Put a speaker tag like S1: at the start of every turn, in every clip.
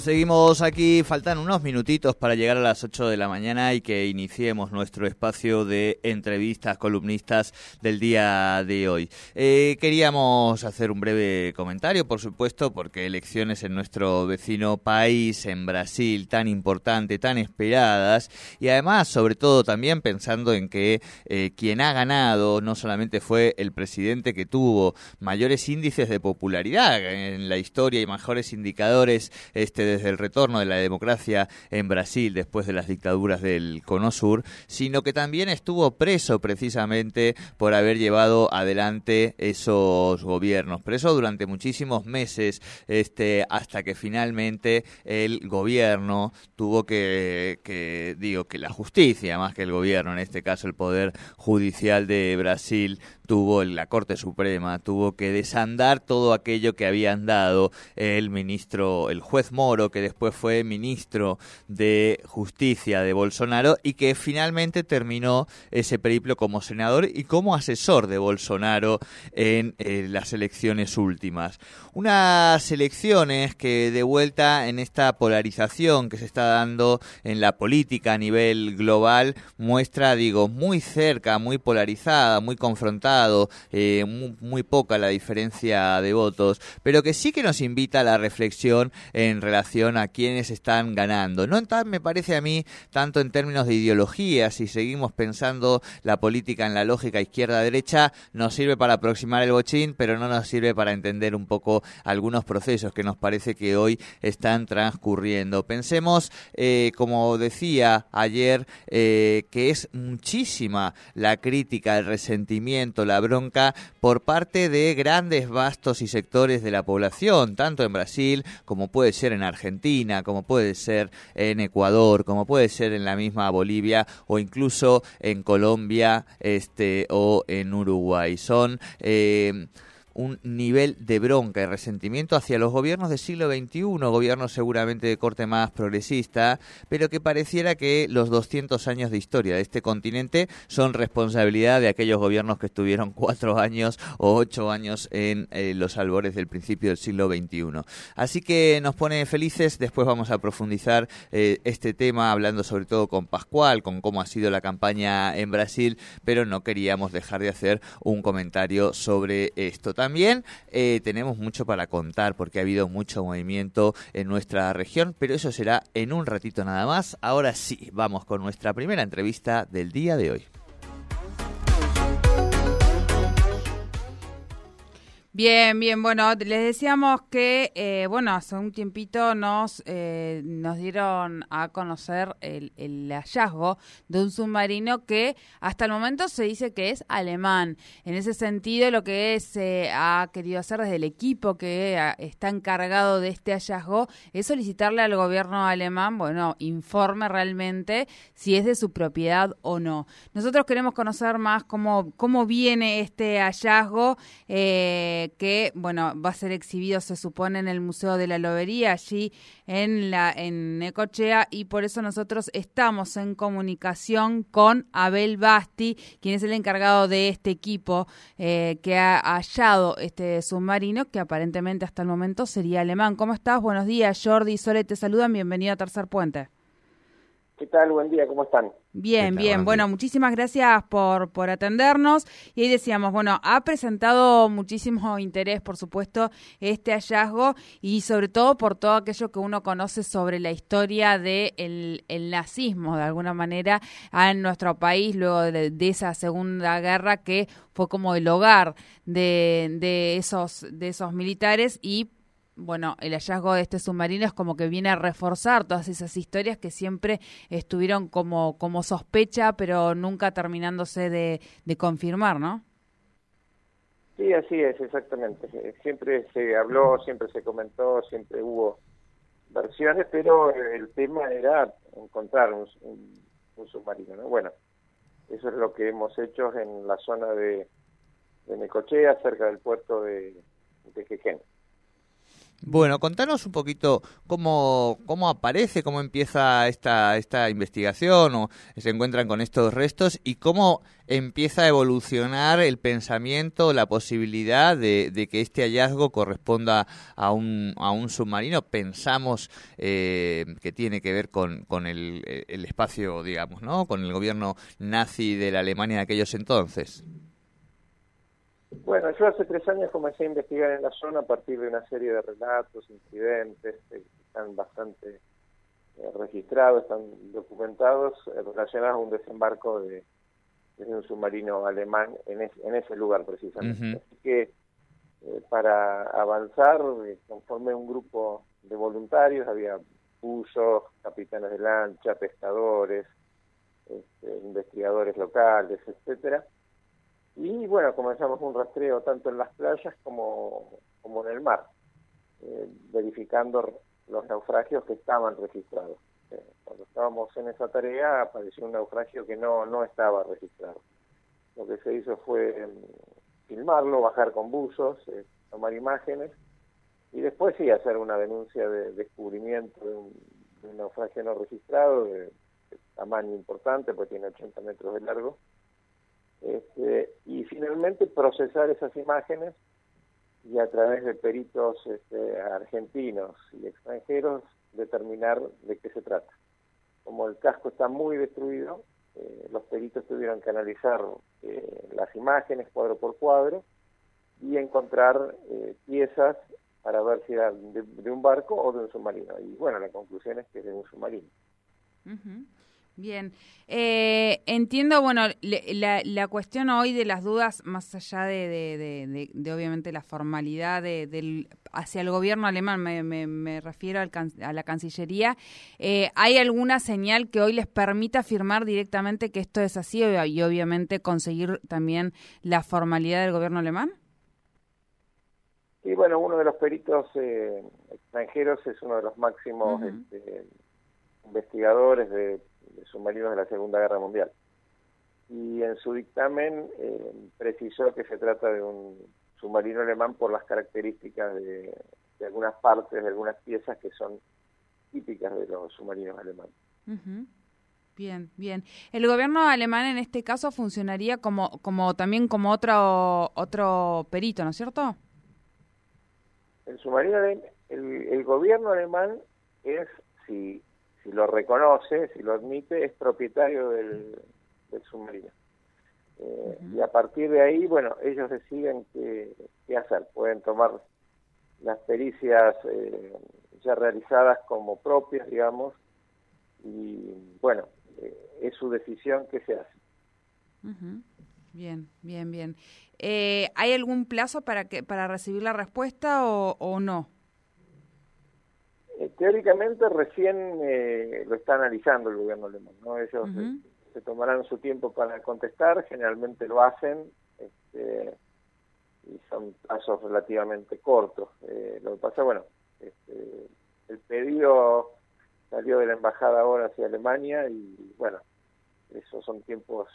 S1: Seguimos aquí. Faltan unos minutitos para llegar a las 8 de la mañana y que iniciemos nuestro espacio de entrevistas columnistas del día de hoy. Eh, queríamos hacer un breve comentario, por supuesto, porque elecciones en nuestro vecino país, en Brasil, tan importante, tan esperadas, y además, sobre todo, también pensando en que eh, quien ha ganado no solamente fue el presidente que tuvo mayores índices de popularidad en la historia y mejores indicadores este, desde el retorno de la democracia en Brasil después de las dictaduras del Cono Sur, sino que también estuvo preso precisamente por haber llevado adelante esos gobiernos. Preso durante muchísimos meses, este, hasta que finalmente el gobierno tuvo que, que, digo, que la justicia, más que el gobierno, en este caso el Poder Judicial de Brasil, tuvo la Corte Suprema, tuvo que desandar todo aquello que habían dado el ministro, el juez Moro, que después fue ministro de Justicia de Bolsonaro y que finalmente terminó ese periplo como senador y como asesor de Bolsonaro en eh, las elecciones últimas. Unas elecciones que de vuelta en esta polarización que se está dando en la política a nivel global muestra, digo, muy cerca, muy polarizada, muy confrontada eh, muy, poca la diferencia de votos, pero que sí que nos invita a la reflexión en relación a quienes están ganando. No tan, me parece a mí, tanto en términos de ideología, si seguimos pensando la política en la lógica izquierda-derecha, nos sirve para aproximar el bochín, pero no nos sirve para entender un poco algunos procesos que nos parece que hoy están transcurriendo. Pensemos, eh, como decía ayer, eh, que es muchísima la crítica, el resentimiento, la bronca por parte de grandes vastos y sectores de la población, tanto en Brasil como puede ser en Argentina, como puede ser en Ecuador, como puede ser en la misma Bolivia o incluso en Colombia este, o en Uruguay. Son eh, un nivel de bronca y resentimiento hacia los gobiernos del siglo XXI, gobiernos seguramente de corte más progresista, pero que pareciera que los 200 años de historia de este continente son responsabilidad de aquellos gobiernos que estuvieron cuatro años o ocho años en eh, los albores del principio del siglo XXI. Así que nos pone felices, después vamos a profundizar eh, este tema hablando sobre todo con Pascual, con cómo ha sido la campaña en Brasil, pero no queríamos dejar de hacer un comentario sobre esto también eh, tenemos mucho para contar porque ha habido mucho movimiento en nuestra región, pero eso será en un ratito nada más. Ahora sí, vamos con nuestra primera entrevista del día de hoy.
S2: Bien, bien, bueno, les decíamos que, eh, bueno, hace un tiempito nos, eh, nos dieron a conocer el, hallazgo de un submarino que hasta el momento se dice que es alemán. En ese sentido, lo que se ha querido hacer desde el equipo que ah, está encargado de este hallazgo es solicitarle al gobierno alemán, bueno, informe realmente si es de su propiedad o no. Nosotros queremos conocer más cómo, cómo viene este hallazgo. Eh, que, bueno, va a ser exhibido, se supone, en el Museo de la Lobería, allí en, la, en Ecochea, y por eso nosotros estamos en comunicación con Abel Basti, quien es el encargado de este equipo eh, que ha hallado este submarino, que aparentemente hasta el momento sería alemán. ¿Cómo estás? Buenos días, Jordi Sole te saludan, bienvenido a Tercer Puente.
S3: ¿Qué tal? Buen día, ¿cómo están?
S2: Bien, bien. Bueno, muchísimas gracias por, por atendernos. Y ahí decíamos, bueno, ha presentado muchísimo interés, por supuesto, este hallazgo y sobre todo por todo aquello que uno conoce sobre la historia del el nazismo, de alguna manera, en nuestro país, luego de, de, esa Segunda Guerra que fue como el hogar de, de, esos, de esos militares y bueno, el hallazgo de este submarino es como que viene a reforzar todas esas historias que siempre estuvieron como, como sospecha, pero nunca terminándose de, confirmar, ¿no?
S3: Sí, así es, exactamente. Siempre se habló, siempre se comentó, siempre hubo versiones, pero el tema era encontrar un, submarino. ¿no? Bueno, eso es lo que hemos hecho en la zona de, de Necochea, cerca del puerto de, de.
S1: Bueno, contanos un poquito cómo, cómo aparece, cómo empieza esta, esta investigación o se encuentran con estos restos y cómo empieza a evolucionar el pensamiento, la posibilidad de, que este hallazgo corresponda a un, a un submarino. Pensamos eh, que tiene que ver con, con el, el espacio, digamos, ¿no? Con el gobierno nazi de la Alemania de aquellos entonces.
S3: Bueno, yo hace tres años comencé a investigar en la zona a partir de una serie de relatos, incidentes, eh, que están bastante eh, registrados, están documentados, eh, relacionados a un desembarco de, un submarino alemán en, en ese lugar precisamente. Así que para avanzar, conformé un grupo de voluntarios, había buzos, capitanes de lancha, pescadores, este, investigadores locales, etcétera y bueno, comenzamos un rastreo tanto en las playas como, como en el mar, eh, verificando los naufragios que estaban registrados. Eh, cuando estábamos en esa tarea apareció un naufragio que no, no estaba registrado. Lo que se hizo fue mm, filmarlo, bajar con buzos, eh, tomar imágenes y después sí hacer una denuncia de descubrimiento de un, naufragio no registrado de, de tamaño importante, pues tiene 80 metros de largo este, y finalmente procesar esas imágenes y a través de peritos este, argentinos y extranjeros determinar de qué se trata. Como el casco está muy destruido, eh, los peritos tuvieron que analizar eh, las imágenes cuadro por cuadro y encontrar eh, piezas para ver si era de, un barco o de un submarino. Y bueno, la conclusión es que es de un submarino.
S2: Bien, eh, entiendo, bueno, la, la, cuestión hoy de las dudas, más allá de, de, obviamente la formalidad del, hacia el gobierno alemán, me, me, refiero al, a la Cancillería, eh, ¿hay alguna señal que hoy les permita afirmar directamente que esto es así y obviamente conseguir también la formalidad del gobierno alemán?
S3: Sí, bueno, uno de los peritos eh, extranjeros es uno de los máximos este, investigadores de submarinos de la Segunda Guerra Mundial. Y en su dictamen eh, precisó que se trata de un submarino alemán por las características de, algunas partes, de algunas piezas que son típicas de los submarinos alemanes.
S2: Bien, bien. El gobierno alemán en este caso funcionaría como, como también como otro otro perito, ¿no es cierto?
S3: El submarino, el, el gobierno alemán es, si si lo reconoce, si lo admite, es propietario del, submarino. Eh, y a partir de ahí, bueno, ellos deciden qué, hacer. Pueden tomar las pericias eh, ya realizadas como propias, digamos, y bueno, eh, es su decisión qué se hace.
S2: Bien, bien, bien. ¿Hay algún plazo para que para recibir la respuesta o, o no?
S3: Eh, teóricamente recién eh, lo está analizando el gobierno alemán, ¿no? Ellos eh, se tomarán su tiempo para contestar, generalmente lo hacen, este, y son pasos relativamente cortos. lo que pasa, bueno, este, el pedido salió de la embajada ahora hacia Alemania y bueno, esos son tiempos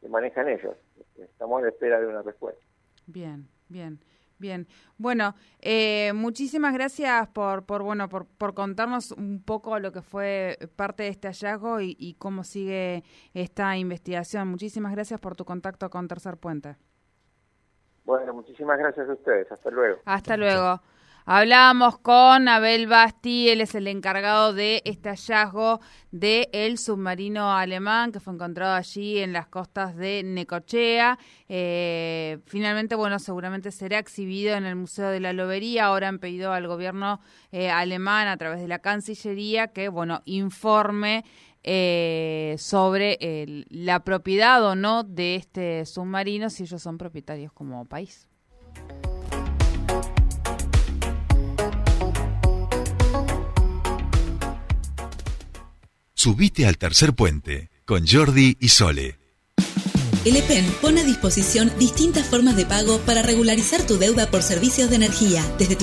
S3: que manejan ellos. Estamos a la espera de una respuesta.
S2: Bien, bien. Bien, bueno, eh, muchísimas gracias por, por bueno, por, por, contarnos un poco lo que fue parte de este hallazgo y, cómo sigue esta investigación. Muchísimas gracias por tu contacto con Tercer Puente.
S3: Bueno, muchísimas gracias a ustedes. Hasta luego.
S2: Hasta luego. Hablábamos con Abel Basti, él es el encargado de este hallazgo del el submarino alemán que fue encontrado allí en las costas de Necochea. Eh, finalmente, bueno, seguramente será exhibido en el Museo de la Lobería. Ahora han pedido al gobierno eh, alemán a través de la Cancillería que, bueno, informe eh, sobre la propiedad o no de este submarino, si ellos son propietarios como país.
S4: Subite al tercer puente con Jordi y Sole.
S5: El EPEN pone a disposición distintas formas de pago para regularizar tu deuda por servicios de energía, desde tu